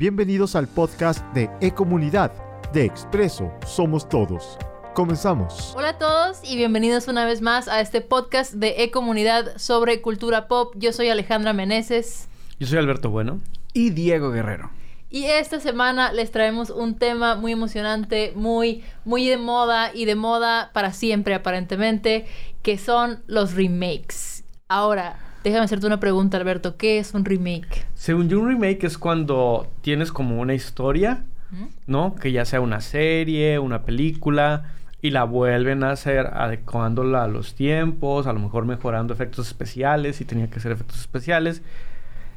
Bienvenidos al podcast de E-Comunidad de Expreso Somos Todos. Comenzamos. Hola a todos y bienvenidos una vez más a este podcast de E-Comunidad sobre cultura pop. Yo soy Alejandra Meneses. Yo soy Alberto Bueno. Y Diego Guerrero. Y esta semana les traemos un tema muy emocionante, muy, muy de moda y de moda para siempre aparentemente, que son los remakes. Ahora, déjame hacerte una pregunta, Alberto. ¿Qué es un remake? Según yo, un remake es cuando tienes como una historia, ¿Mm? ¿no? Que ya sea una serie, una película, y la vuelven a hacer adecuándola a los tiempos, a lo mejor mejorando efectos especiales, si tenía que ser efectos especiales.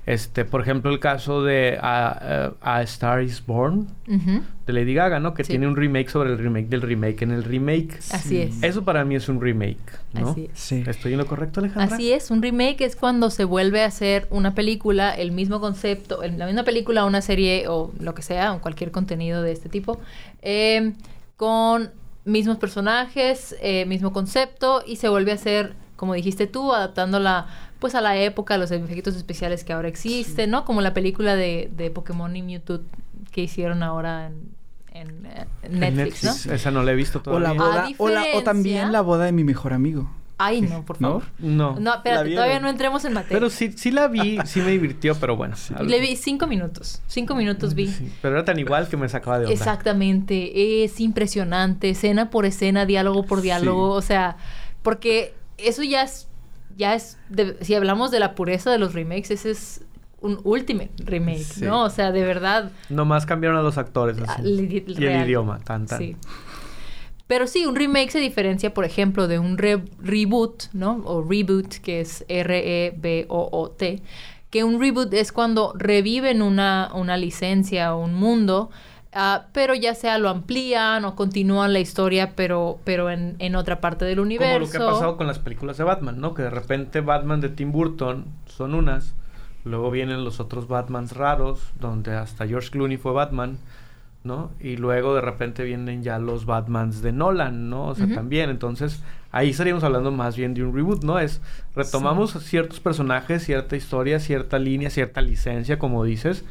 Este, por ejemplo, el caso de A, A- A Star is Born de Lady Gaga, ¿no? Que Sí. tiene un remake sobre el remake del remake en el remake. Así es. Eso para mí es un remake, ¿no? Así es. Sí. ¿Estoy en lo correcto, Alejandra? Así es, un remake es cuando se vuelve a hacer una película, el mismo concepto, el- la misma película, una serie o lo que sea, o cualquier contenido de este tipo, eh, con mismos personajes, eh, mismo concepto y se vuelve a hacer, como dijiste tú, adaptándola pues a la época, los efectos especiales que ahora existen, ¿no? Como la película de, de Pokémon y Mewtwo que hicieron ahora en, en, eh, En Netflix, ¿no? Esa no la he visto O la todavía. boda, o, la- o también la boda de mi mejor amigo. Ay, no, por favor. No. No, espérate, todavía no entremos en materia. Pero sí, sí la vi, sí me divirtió, pero bueno. algo- Le vi cinco minutos. Cinco minutos vi. Sí, pero era tan igual que me sacaba de onda. Exactamente. Es impresionante. Escena por escena, diálogo por diálogo. O sea, porque eso ya es. Ya es. de- si hablamos de la pureza de los remakes, ese es un ultimate remake, Sí. ¿no? O sea, de verdad. Nomás cambiaron a los actores así. y el idioma, tan tan. Sí. Pero sí, un remake se diferencia, por ejemplo, de un re- reboot, ¿no? O reboot, que es R-E-B-O-O-T. Que un reboot es cuando reviven una, una licencia o un mundo, ah, pero ya sea lo amplían o continúan la historia, pero, pero en, en otra parte del Como universo. lo que ha pasado con las películas de Batman, ¿no? Que de repente Batman de Tim Burton son unas. Luego vienen los otros Batmans raros, donde hasta George Clooney fue Batman, ¿no? Y luego de repente vienen ya los Batmans de Nolan, ¿no? O sea, también. Entonces, ahí estaríamos hablando más bien de un reboot, ¿no? Es retomamos ciertos personajes, cierta historia, cierta línea, cierta licencia, como dices,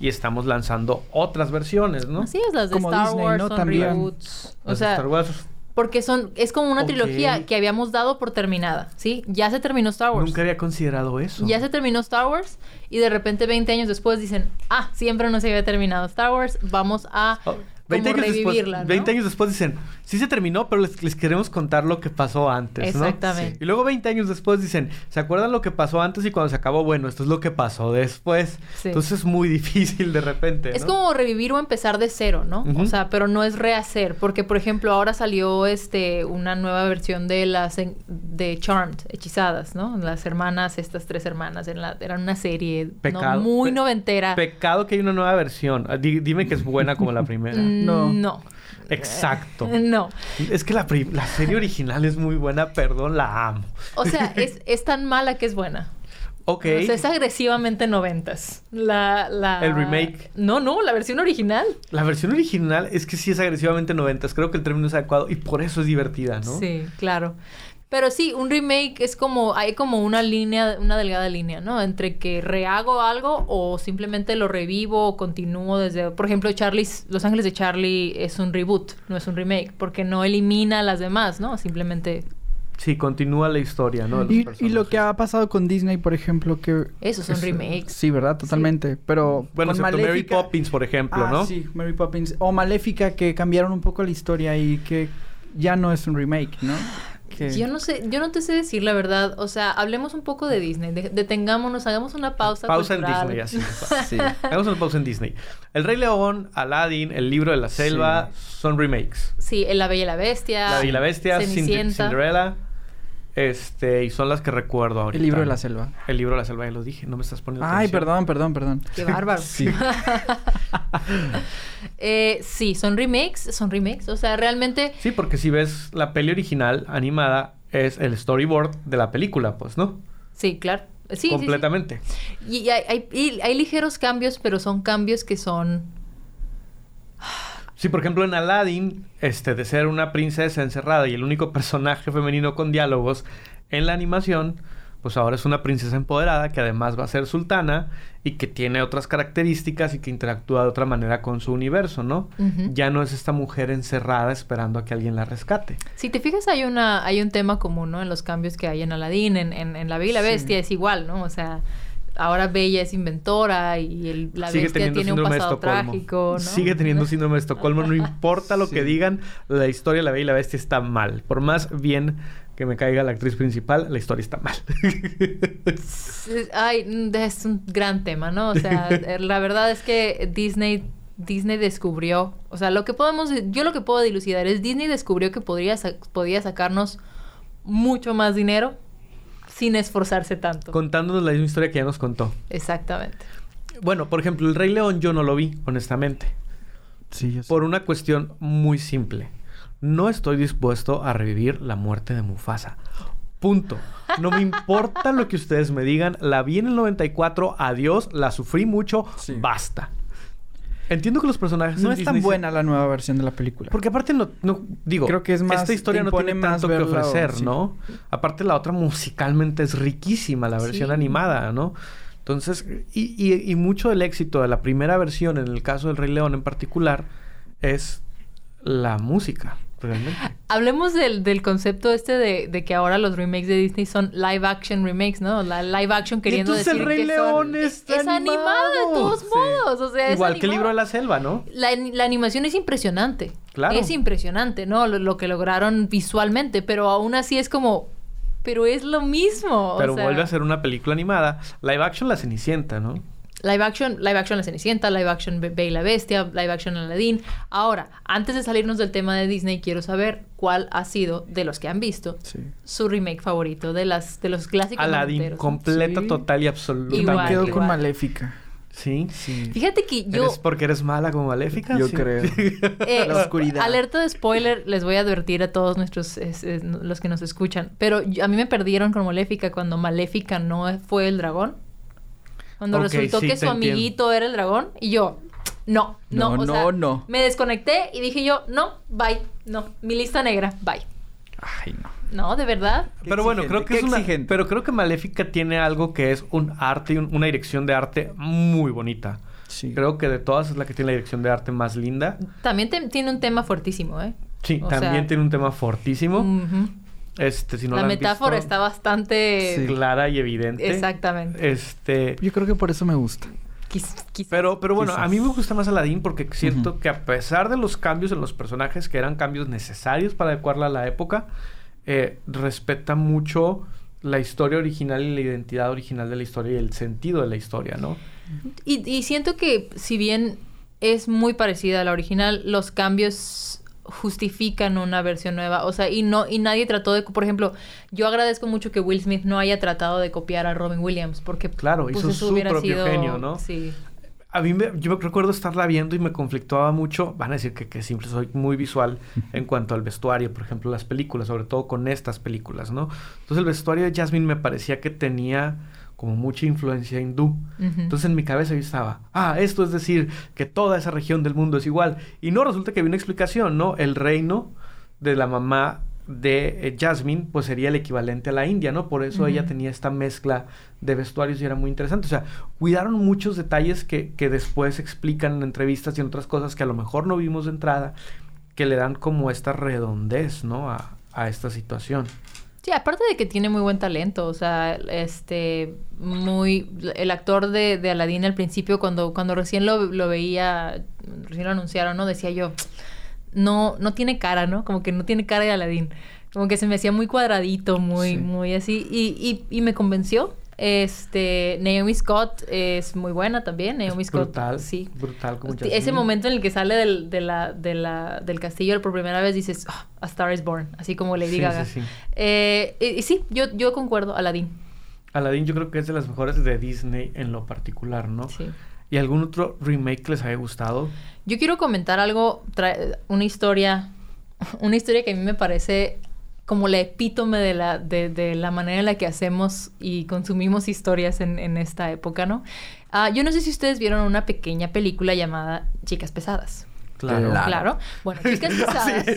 y estamos lanzando otras versiones, ¿no? Así es, las de Como Star Disney, Wars ¿no? son También. reboots. O Las de sea, Star Wars. porque son, es como una trilogía que habíamos dado por terminada, ¿sí? Ya se terminó Star Wars. Nunca había considerado eso. Ya se terminó Star Wars y de repente 20 años después dicen, ah, siempre no se había terminado Star Wars, vamos a Oh, 20 años después, ¿no? 20 años después dicen, sí se terminó, pero les, les queremos contar lo que pasó antes, ¿no? Exactamente. Y luego 20 años después dicen, ¿se acuerdan lo que pasó antes y cuando se acabó? Bueno, esto es lo que pasó después. Sí. Entonces es muy difícil de repente, Es como revivir o empezar de cero, ¿no? O sea, pero no es rehacer, porque por ejemplo ahora salió este una nueva versión de las de Charmed, hechizadas, ¿no? Las hermanas, estas tres hermanas, en la, eran una serie Pecado. muy Pe- noventera. Pecado que hay una nueva versión. Ah, di- dime que es buena como la primera. No. No. Exacto. No. Es que la serie original es muy buena, perdón, la amo. O sea, es, es tan mala que es buena. Ok. O sea, es agresivamente noventas. La, la... ¿El remake? No, no, la versión original. La versión original es que sí es agresivamente noventas. Creo que el término es adecuado y por eso es divertida, ¿no? Sí, claro. Pero sí, un remake es como, hay como una línea, una delgada línea, ¿no? Entre que rehago algo o simplemente lo revivo o continúo desde, por ejemplo, Charlie's, Los Ángeles de Charlie es un reboot, no es un remake, porque no elimina a las demás, ¿no? Simplemente Sí, continúa la historia, ¿no? Y, y lo que ha pasado con Disney, por ejemplo, que... esos son es- remakes. Sí, ¿verdad? Totalmente. Pero Bueno, con excepto Mary Maléfica... Poppins, por ejemplo, Ah, ¿no? sí, Mary Poppins. O Maléfica, que cambiaron un poco la historia y que ya no es un remake, ¿no? Yo no sé, yo no te sé decir la verdad. O sea, hablemos un poco de Disney. de- detengámonos, hagamos una pausa. Pausa en. Disney, así. Sí. Hagamos una pausa en Disney. El Rey León, Aladdin, El Libro de la Selva son remakes. Sí, La Bella y la Bestia. La Bella y la Bestia, Cenicienta. Cinderella. Este, y son las que recuerdo ahorita. El libro de la selva. El libro de la selva, ya lo dije, no me estás poniendo Ay, atención. perdón, perdón, perdón. Qué bárbaro. Sí. Eh, sí, son remakes, son remakes. O sea, realmente Sí, porque si ves la peli original animada, es el storyboard de la película, pues, ¿no? Sí, claro. Sí, sí, sí. Completamente. Y hay, hay- y hay ligeros cambios, pero son cambios que son... Sí, por ejemplo, en Aladdin, este, de ser una princesa encerrada y el único personaje femenino con diálogos en la animación, pues ahora es una princesa empoderada que además va a ser sultana y que tiene otras características y que interactúa de otra manera con su universo, ¿no? Ya no es esta mujer encerrada esperando a que alguien la rescate. Si te fijas, hay una hay un tema común, ¿no? En los cambios que hay en Aladdin, en, en, en La Bella y la Sí. Bestia es igual, ¿no? O sea, ahora Bella es inventora y el- la Sigue Bestia teniendo tiene un síndrome de pasado Estocolmo. trágico, ¿no? Sigue teniendo síndrome de Estocolmo, no importa lo que digan, la historia de la Bella y la Bestia está mal. Por más bien que me caiga la actriz principal, la historia está mal. Ay, mm, es un gran tema, ¿no? O sea, eh, la verdad es que Disney Disney descubrió, o sea, lo que podemos yo lo que puedo dilucidar es Disney descubrió que podría podía sacarnos mucho más dinero sin esforzarse tanto. Contándonos la misma historia que ya nos contó. Exactamente. Bueno, por ejemplo, El Rey León yo no lo vi, honestamente. Sí, yo sé. Por una cuestión muy simple. No estoy dispuesto a revivir la muerte de Mufasa. Punto. No me importa lo que ustedes me digan. La vi en el 94. Adiós. La sufrí mucho. Sí. Basta. Entiendo que los personajes No es tan Disney buena la nueva versión de la película. Porque aparte no, no- digo, Creo que es más- esta historia no tiene tanto que ofrecer, sí. ¿no? Aparte la otra musicalmente es riquísima, la versión Sí. animada, ¿no? Entonces, y, y- y mucho del éxito de la primera versión, en el caso del Rey León en particular, es la música, realmente. Hablemos del, del concepto este de, de que ahora los remakes de Disney son live action remakes, ¿no? La live action queriendo entonces decir el Rey que León son, es animada de animado. todos Sí. modos, o sea, es Igual que el libro de la selva, ¿no? La, la animación es impresionante. Claro. Es impresionante, ¿no? Lo, lo que lograron visualmente, pero aún así es como... Pero es lo mismo. o Pero sea, vuelve a ser una película animada. Live action La Cenicienta, ¿no? Live action, live action La Cenicienta, live action Be- Bella y la Bestia, live action Aladdin. Ahora, antes de salirnos del tema de Disney, quiero saber cuál ha sido, de los que han visto, Sí. su remake favorito de las de los clásicos Aladdin, completa, Sí. total y absoluta. Igual, me quedo igual. con Maléfica. Sí. Sí. Fíjate que yo... ¿Eres porque eres mala como maléfica? Yo Sí. creo. eh, La oscuridad. Alerta de spoiler, les voy a advertir a todos nuestros, es- es, los que nos escuchan. Pero yo- a mí me perdieron con Maléfica cuando Maléfica no fue el dragón. Cuando resultó sí, que su entiendo. amiguito era el dragón. Y yo, no, no, No, o no, sea, no. Me desconecté y dije yo, no, bye, no, mi lista negra, bye. Ay, no. No, de verdad. Qué Pero bueno, creo que qué es una... exigente. Pero creo que Maléfica tiene algo que es un arte y un- una dirección de arte muy bonita. Sí. Creo que de todas es la que tiene la dirección de arte más linda. También te- tiene un tema fuertísimo, ¿eh? Sí, O también sea, tiene un tema fortísimo. ujú. Este, si no la metáfora visto, está bastante... Sí. clara y evidente. Exactamente. Este, Yo creo que por eso me gusta. Quizás. pero, pero bueno, Quizás. a mí me gusta más Aladdin porque siento Ujú. que a pesar de los cambios en los personajes, que eran cambios necesarios para adecuarla a la época, eh, respeta mucho la historia original y la identidad original de la historia y el sentido de la historia, ¿no? Y, y siento que si bien es muy parecida a la original, los cambios justifican una versión nueva. O sea, y no, y nadie trató de, por ejemplo, yo agradezco mucho que Will Smith no haya tratado de copiar a Robin Williams, porque Claro, hizo eso su hubiera propio sido- genio, ¿no? Sí. A mí me, yo me recuerdo estarla viendo y me conflictuaba mucho. Van a decir que, que siempre soy muy visual en cuanto al vestuario, por ejemplo, las películas, sobre todo con estas películas, ¿no? Entonces el vestuario de Jasmine me parecía que tenía como mucha influencia hindú. Entonces en mi cabeza yo estaba, ah, esto es decir que toda esa región del mundo es igual. Y no, resulta que había una explicación, ¿no? El reino de la mamá de eh, Jasmine, pues sería el equivalente a la India, ¿no? Por eso ella tenía esta mezcla de vestuarios y era muy interesante. O sea, cuidaron muchos detalles que, que después explican en entrevistas y en otras cosas que a lo mejor no vimos de entrada, que le dan como esta redondez, ¿no? A, a esta situación. Sí, aparte de que tiene muy buen talento, o sea, este, muy, el actor de, de Aladdin al principio, cuando, cuando recién lo, lo veía, recién lo anunciaron, ¿no? Decía yo, no, no tiene cara, ¿no? Como que no tiene cara de Aladdin. Como que se me hacía muy cuadradito, muy, Sí. muy así, y, y, y me convenció. Este, Naomi Scott es muy buena también, Naomi Es Scott. brutal, Sí. brutal como Ese momento en el que sale del, de la, de la, del castillo por primera vez dices, "Ah, A Star is Born, así como Lady Sí, Gaga. sí, sí. Eh, y, y sí, yo, yo concuerdo, Aladdin. Aladdin yo creo que es de las mejores de Disney en lo particular, ¿no? Sí. ¿Y algún otro remake que les haya gustado? Yo quiero comentar algo, una historia, una historia que a mí me parece como la epítome de la, de, de la manera en la que hacemos y consumimos historias en, en esta época, ¿no? Ah, yo no sé si ustedes vieron una pequeña película llamada Chicas Pesadas. Claro. Claro. Bueno, chicas pesadas.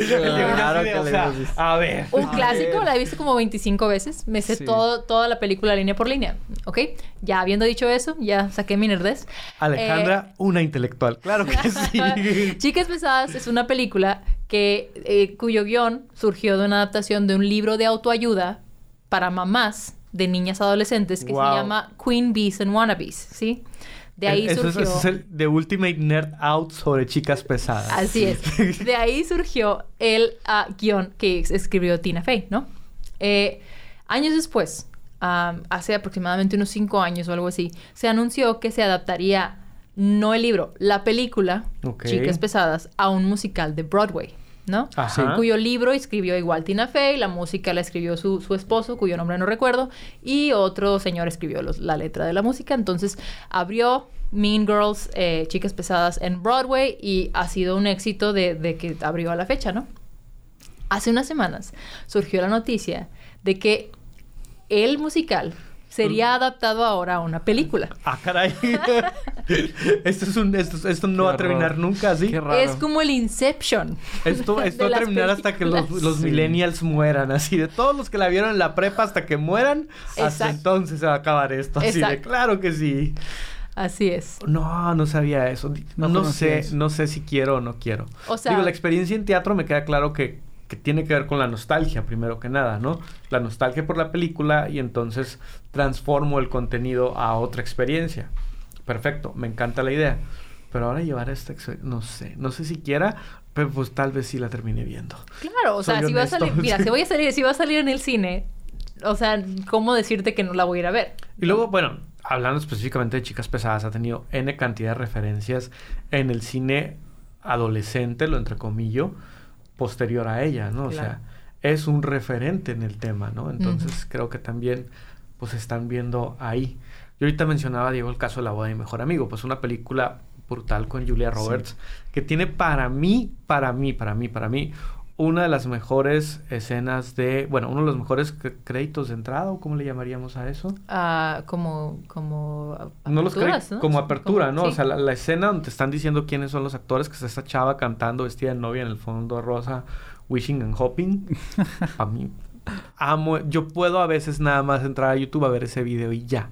Claro que o le sea, a ver. Un A clásico, ver. la he visto como 25 veces. Me sé Sí. todo, toda la película línea por línea. ¿Ok? Ya habiendo dicho eso, ya saqué mi nerdez. Alejandra, una intelectual. Claro que sí. Chicas Pesadas es una película que, eh, cuyo guion surgió de una adaptación de un libro de autoayuda para mamás de niñas adolescentes que Wow. se llama Queen Bees and Wannabes, ¿sí? De ahí Eso es- surgió... ese es el The Ultimate Nerd Out sobre chicas pesadas. Así es. De ahí surgió el ah, guion que escribió Tina Fey, ¿no? Eh, años después, hace aproximadamente unos cinco años o algo así, se anunció que se adaptaría no el libro, la película. Chicas Pesadas a un musical de Broadway, ¿no? Ajá. Cuyo libro escribió igual Tina Fey, la música la escribió su, su esposo, cuyo nombre no recuerdo, y otro señor escribió los- la letra de la música. Entonces abrió Mean Girls, eh, Chicas Pesadas en Broadway y ha sido un éxito de, de que abrió a la fecha, ¿no? Hace unas semanas surgió la noticia de que el musical sería adaptado ahora a una película. Ah, caray. esto, es un, esto, esto no Qué va a terminar nunca así. Qué raro. Es como el Inception. Esto, va a terminar hasta que los, los Sí. millennials mueran. Así de todos los que la vieron en la prepa hasta que mueran, hasta entonces se va a acabar esto. Así de claro que sí. Así es. No, no sabía eso. No sé, eso. no sé si quiero o no quiero. O sea- Digo, la experiencia en teatro me queda claro que, que tiene que ver con la nostalgia, primero que nada, ¿no? La nostalgia por la película y entonces transformo el contenido a otra experiencia. Perfecto, me encanta la idea. Pero ahora llevar esta experiencia, no sé, no sé si quiera, pero pues tal vez sí la termine viendo. Claro, o sea, si va a salir, mira, si voy a salir, si va a salir en el cine, o sea, ¿cómo decirte que no la voy a ir a ver? Y luego, bueno, hablando específicamente de Chicas Pesadas, ha tenido N cantidad de referencias en el cine adolescente, lo entrecomillo, posterior a ella, ¿no? O sea, es un referente en el tema, ¿no? Entonces creo que también, pues, están viendo ahí. Yo ahorita mencionaba, Diego, el caso de La boda de mi mejor amigo, pues una película brutal con Julia Roberts, que tiene para mí, para mí, para mí, para mí, una de las mejores escenas de, bueno, uno de los mejores cr- créditos de entrada, o cómo le llamaríamos a eso. Ah, como, como No los ¿no? como apertura, Como- ¿no? O sea, la, la escena donde te están diciendo quiénes son los actores, que está esta chava cantando vestida de novia en el fondo rosa, Wishing and Hoping. a mí, amo, yo puedo a veces nada más entrar a YouTube a ver ese video y ya.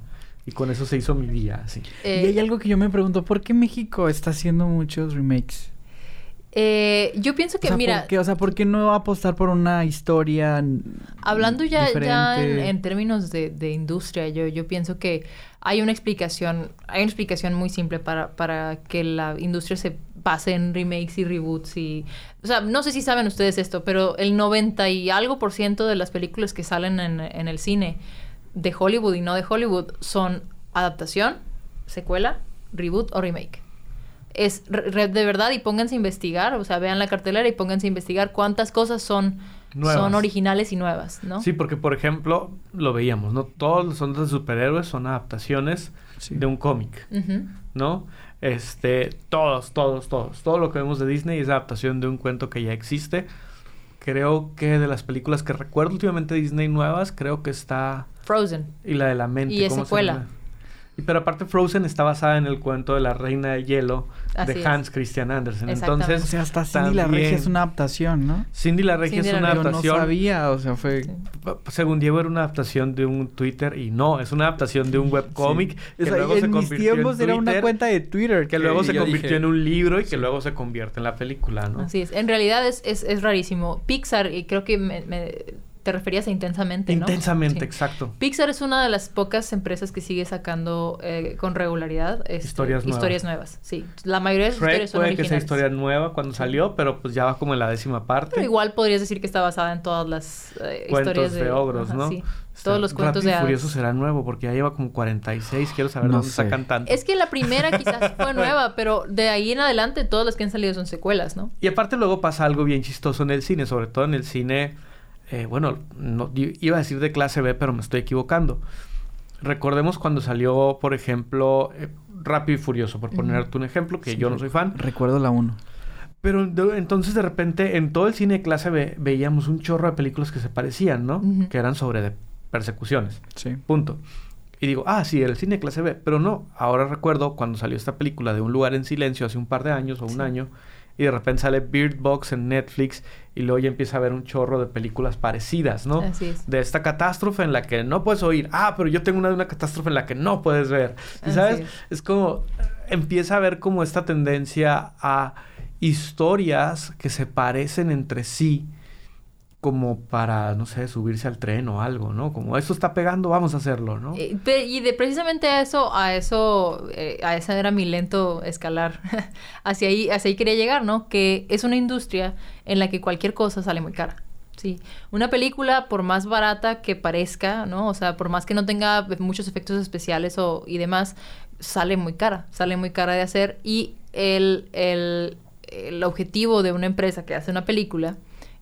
Y con eso se hizo mi día, así. Eh, y hay algo que yo me pregunto, ¿por qué México está haciendo muchos remakes? Eh, yo pienso que, o sea, mira, ¿por qué? O sea, ¿por qué no apostar por una historia Hablando ya, ya en, términos de, de industria, yo, yo pienso que hay una explicación, hay una explicación muy simple para, para que la industria se base en remakes y reboots y... O sea, no sé si saben ustedes esto, pero el 90 y algo por ciento de las películas que salen en, en el cine de Hollywood y no de Hollywood son adaptación, secuela, reboot o remake es de verdad y pónganse a investigar, o sea, vean la cartelera y pónganse a investigar cuántas cosas son, Nuevas. son originales y nuevas, ¿no? Sí, porque por ejemplo, lo veíamos, ¿no? Todos los son de superhéroes son adaptaciones Sí. de un cómic. ¿no? Este, todos, todos, todos. Todo lo que vemos de Disney es adaptación de un cuento que ya existe. Creo que de las películas que recuerdo últimamente de Disney nuevas, creo que está Frozen. y la de la mente. Y es ¿cómo se secuela. Pero aparte Frozen está basada en el cuento de la Reina de Hielo Así de es. Hans Christian Andersen. Entonces, O sea, hasta Cindy la Regia también- es una adaptación, ¿no? Cindy la Regia Cindy es la una Regia. Yo no adaptación. sabía, o sea, fue... Sí. Según Diego era una adaptación de un Twitter y no, es una adaptación de un webcómic Sí. que O sea, luego en se mis convirtió en tiempos era una cuenta de Twitter. que luego se convirtió dije, en un libro y que luego se convierte en la película, ¿no? Así es. En realidad es, es, es rarísimo. Pixar, y creo que me, me- te referías a intensamente, ¿no? Intensamente, Sí. exacto. Pixar es una de las pocas empresas que sigue sacando eh, con regularidad este, Historias nuevas. historias nuevas. Sí, la mayoría de sus Shrek historias son puede que sea historia nueva cuando salió, pero pues ya va como en la décima parte. Pero igual podrías decir que está basada en todas las eh, Cuentos historias de, ogros, ajá, ¿no? sí. Está- Todos los cuentos Rápido de hadas. Furioso será nuevo porque ya lleva como 46. Quiero saber No dónde sé. sacan tanto. Es que la primera quizás fue nueva, pero de ahí en adelante todas las que han salido son secuelas, ¿no? Y aparte luego pasa algo bien chistoso en el cine, sobre todo en el cine, eh, bueno, no, iba a decir de clase B, pero me estoy equivocando. Recordemos cuando salió, por ejemplo, eh, Rápido y Furioso, por ponerte un ejemplo, que Sí, yo no soy fan. Recuerdo la 1. Pero de- entonces de repente en todo el cine de clase B veíamos un chorro de películas que se parecían, ¿no? Que eran sobre de persecuciones. Sí. Punto. Y digo, ah, sí, era el cine de clase B. Pero no, ahora recuerdo cuando salió esta película de Un lugar en silencio hace un par de años o un Sí. año, y de repente sale Bird Box en Netflix y luego ya empieza a ver un chorro de películas parecidas, ¿no? Así es. De esta catástrofe en la que no puedes oír. Ah, pero yo tengo una de una catástrofe en la que no puedes ver. ¿Y Así sabes? es. Es como empieza a ver como esta tendencia a historias que se parecen entre sí como para, no sé, subirse al tren o algo, ¿no? Como esto está pegando, vamos a hacerlo, ¿no? Eh, Y de precisamente a eso, a eso, eh, a esa era mi lento escalar. hacia ahí, hacia ahí quería llegar, ¿no? Que es una industria en la que cualquier cosa sale muy cara. Sí. Una película, por más barata que parezca, ¿no? O sea, por más que no tenga muchos efectos especiales o, y demás, sale muy cara. Sale muy cara de hacer. Y el, el, el objetivo de una empresa que hace una película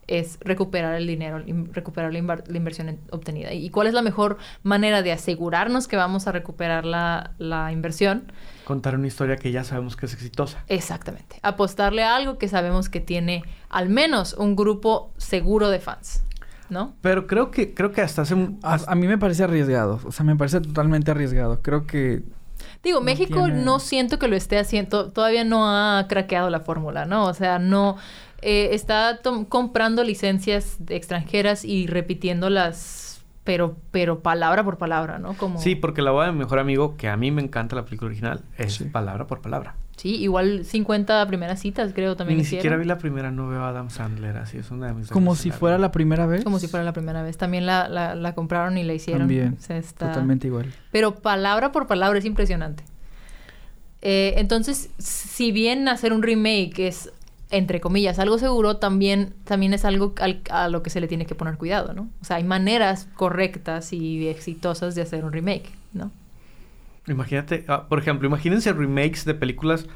es recuperar el dinero, in- recuperar la, inversión en- obtenida. ¿Y cuál es la mejor manera de asegurarnos que vamos a recuperar la, la inversión? Contar una historia que ya sabemos que es exitosa. Exactamente. Apostarle a algo que sabemos que tiene al menos un grupo seguro de fans, ¿no? Pero creo que, creo que hasta hace un... A, a mí me parece arriesgado. O sea, me parece totalmente arriesgado. Creo que... Digo, No México tiene- no siento que lo esté haciendo, todavía no ha craqueado la fórmula, ¿no? O sea, no eh, está comprando licencias de extranjeras y repitiéndolas, pero, pero palabra por palabra, ¿no? Como, Sí, porque la boda de mi mejor amigo, que a mí me encanta la película original, es Sí. palabra por palabra. Sí, igual 50 primeras citas, creo, también Ni hicieron. siquiera vi la primera, no veo a Adam Sandler, así es una de mis... Como si fuera la primera vez. Como si fuera la primera vez. También la, la, la compraron y la hicieron. También. O sea, está- Totalmente igual. Pero palabra por palabra es impresionante. Eh, entonces, si bien hacer un remake es, entre comillas, algo seguro, también, también es algo al- a lo que se le tiene que poner cuidado, ¿no? O sea, hay maneras correctas y exitosas de hacer un remake, ¿no? Imagínate, ah, por ejemplo, imagínense remakes de películas.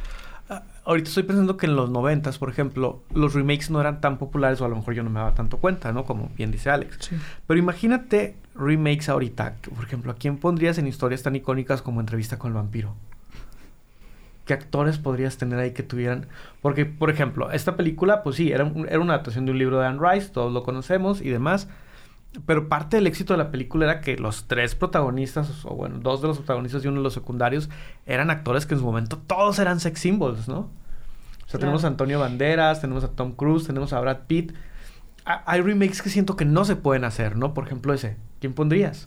ah, ahorita estoy pensando que en los noventas, por ejemplo, los remakes no eran tan populares, o a lo mejor yo no me daba tanto cuenta, ¿no? Como bien dice Alex. Sí. Pero imagínate remakes ahorita. Por ejemplo, ¿a quién pondrías en historias tan icónicas como Entrevista con el vampiro? ¿Qué actores podrías tener ahí que tuvieran? Porque, por ejemplo, esta película, pues sí, era, un- era una adaptación de un libro de Anne Rice, todos lo conocemos y demás. Pero parte del éxito de la película era que los tres protagonistas, o bueno, dos de los protagonistas y uno de los secundarios, eran actores que en su momento todos eran sex symbols, ¿no? O sea, Claro. tenemos a Antonio Banderas, tenemos a Tom Cruise, tenemos a Brad Pitt. Ha- Hay remakes que siento que no se pueden hacer, ¿no? Por ejemplo, ese. ¿Quién pondrías?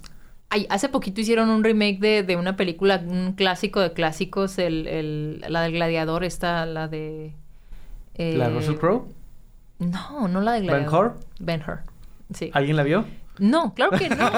Ay, hace poquito hicieron un remake de, de una película, un clásico de clásicos, el, el- la del gladiador, esta, la de... eh, ¿La de Russell Crowe? No, no la de gladiador. ¿Ben-Hur? Ben-Hur, sí. ¿Alguien la vio? No, claro que no.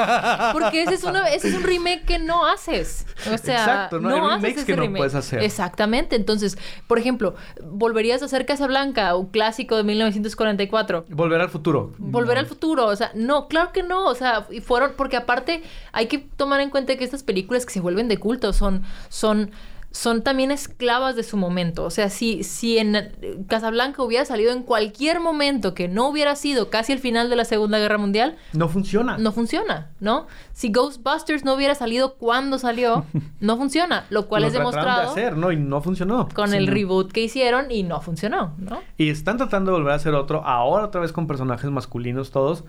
Porque ese es, una, ese es un remake que no haces. O sea, Exacto, no, hay haces ese que no puedes hacer. Exactamente. Entonces, por ejemplo, ¿volverías a hacer Casablanca, un clásico de 1944? Volver al futuro. Volver No. al futuro, o sea, no, claro que no, o sea, y fueron, porque aparte hay que tomar en cuenta que estas películas que se vuelven de culto son, son, son también esclavas de su momento, o sea, si, si en Casablanca hubiera salido en cualquier momento que no hubiera sido casi el final de la Segunda Guerra Mundial, No funciona. no funciona, ¿no? Si Ghostbusters no hubiera salido cuando salió, no funciona, lo cual Lo es demostrado de hacer, ¿no? Y no funcionó. con Sí, el no. reboot que hicieron y no funcionó, ¿no? Y están tratando de volver a hacer otro, ahora otra vez con personajes masculinos todos.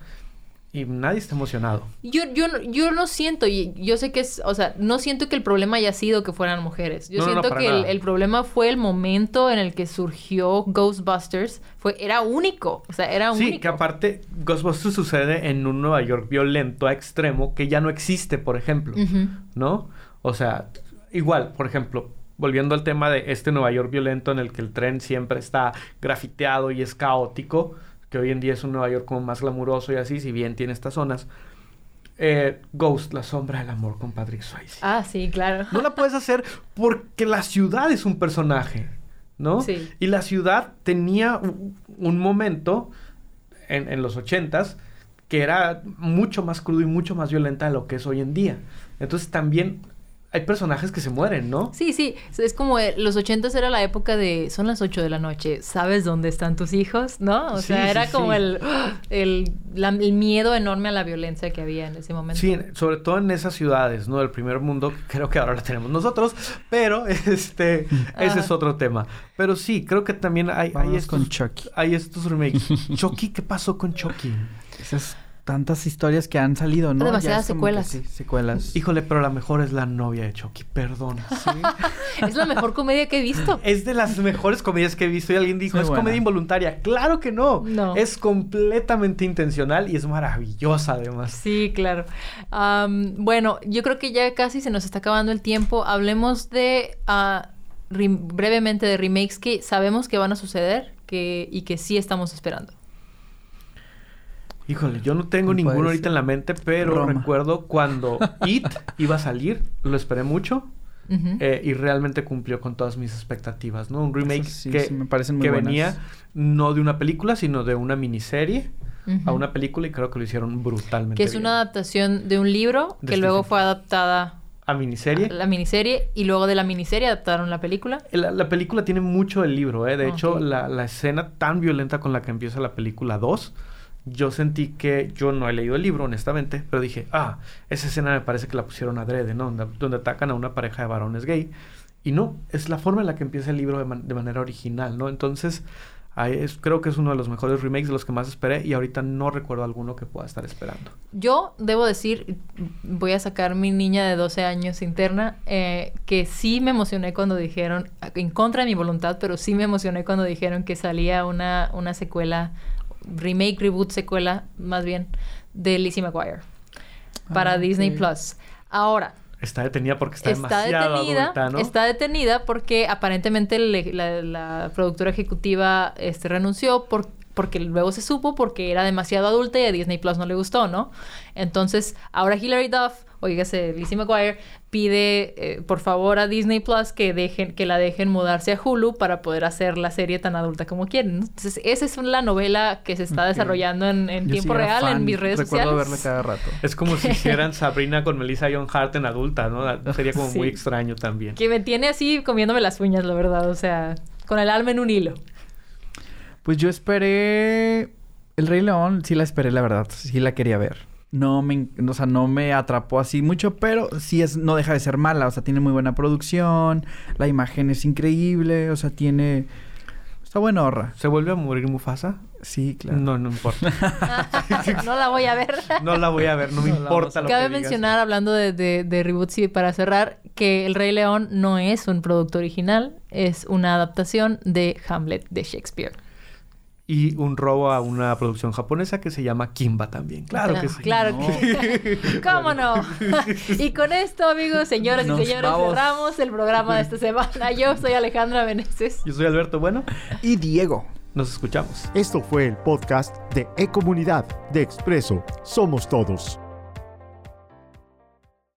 Y nadie está emocionado. Yo, yo, no- yo no siento, y yo sé que es, o sea, no siento que el problema haya sido que fueran mujeres. Yo No, no, no, siento que el, problema fue el momento en el que surgió Ghostbusters. Fue, era único, o sea, era Sí, único. que aparte Ghostbusters sucede en un Nueva York violento a extremo que ya no existe, por ejemplo. ¿No? O sea, igual, por ejemplo, volviendo al tema de este Nueva York violento en el que el tren siempre está grafiteado y es caótico, que hoy en día es un Nueva York como más glamuroso y así, si bien tiene estas zonas. Eh, Ghost, la sombra del amor con Patrick Swayze. Ah, sí, claro. No la puedes hacer porque la ciudad es un personaje, ¿no? Sí. Y la ciudad tenía un, un momento en, en los ochentas que era mucho más crudo y mucho más violenta de lo que es hoy en día. Entonces también hay personajes que se mueren, ¿no? Sí, sí, es como eh, los ochentas era la época de son las 8 de la noche, ¿sabes dónde están tus hijos? ¿No? O Sí, sea, sí, era como sí. el, el, la- el miedo enorme a la violencia que había en ese momento. Sí, sobre todo en esas ciudades, ¿no? Del primer mundo, creo que ahora la tenemos nosotros, pero este, ese es otro tema. Pero sí, creo que también hay, hay estos, con Chucky. hay estos remakes. Chucky, ¿qué pasó con Chucky? Esa es tantas historias que han salido, ¿no? Demasiadas secuelas. sí, secuelas. Híjole, pero la mejor es la novia de Chucky, perdón. Es la mejor comedia que he visto. Es de las mejores comedias que he visto y alguien dijo, Muy es buena. comedia involuntaria. Claro que no. No. Es completamente intencional y es maravillosa además. Sí, claro. Bueno, yo creo que ya casi se nos está acabando el tiempo. Hablemos de ah, re- brevemente de remakes que sabemos que van a suceder que, y que sí estamos esperando. Híjole, yo no tengo ¿Cuál ninguno ahorita en la mente, pero Roma. recuerdo cuando It iba a salir, lo esperé mucho Ujú. eh, y realmente cumplió con todas mis expectativas, ¿no? Un remake sí, que, sí me parecen muy que buenas. venía no de una película, sino de una miniserie a Ujú. una película y creo que lo hicieron brutalmente Que es bien. una adaptación de un libro De que luego fue adaptada ¿A miniserie? a la miniserie y luego de la miniserie adaptaron la película. La, la película tiene mucho del libro, ¿eh? De hecho, Ok. la, la escena tan violenta con la que empieza la película 2, yo sentí que yo no he leído el libro, honestamente, pero dije, ah, esa escena me parece que la pusieron adrede, ¿no? Donde, donde atacan a una pareja de varones gay. Y no, es la forma en la que empieza el libro de, man- de manera original, ¿no? Entonces, es- creo que es uno de los mejores remakes de los que más esperé y ahorita no recuerdo alguno que pueda estar esperando. Yo debo decir, voy a sacar mi niña de 12 años interna, eh, que sí me emocioné cuando dijeron, en contra de mi voluntad, pero sí me emocioné cuando dijeron que salía una, una secuela, remake, reboot, secuela, más bien, de Lizzie McGuire para Ah, Disney. Plus. Ahora, Está detenida porque está, está demasiado detenida, adulta, ¿no? está detenida porque aparentemente le- la, la productora ejecutiva este, renunció por, porque luego se supo porque era demasiado adulta y a Disney Plus no le gustó, ¿no? Entonces, ahora Hilary Duff, oígase, Lizzie McGuire, pide eh, por favor a Disney Plus que dejen, que la dejen mudarse a Hulu para poder hacer la serie tan adulta como quieren. Entonces, esa es la novela que se está desarrollando en, tiempo sí real fan, en mis redes Recuerdo sociales. verla cada rato. Es como si hicieran Sabrina con Melissa John Hart en adulta, ¿no? Sería como Sí. muy extraño también. Que me tiene así comiéndome las uñas, la verdad. O sea, con el alma en un hilo. Pues yo esperé... El Rey León sí la esperé, la verdad. Sí la quería ver. No me... O sea, no me atrapó así mucho, pero sí es... No deja de ser mala. O sea, tiene muy buena producción. La imagen es increíble. O sea, tiene... Está buena horra. ¿Se vuelve a morir Mufasa? Sí, claro. No, no importa. no la voy a ver. No la voy a ver, no me No importa lo Cabe que digas. mencionar, hablando de, de, de reboots y para cerrar, que El Rey León no es un producto original, es una adaptación de Hamlet de Shakespeare. Y un robo a una producción japonesa que se llama Kimba también. Claro que sí. Claro no. que ¿Cómo no? y con esto, amigos, señoras Nos y señores, vamos. cerramos el programa de esta semana. Yo soy Alejandra Beneces. Yo soy Alberto Bueno. Y Diego. Nos escuchamos. Esto fue el podcast de E-Comunidad de Expreso Somos Todos.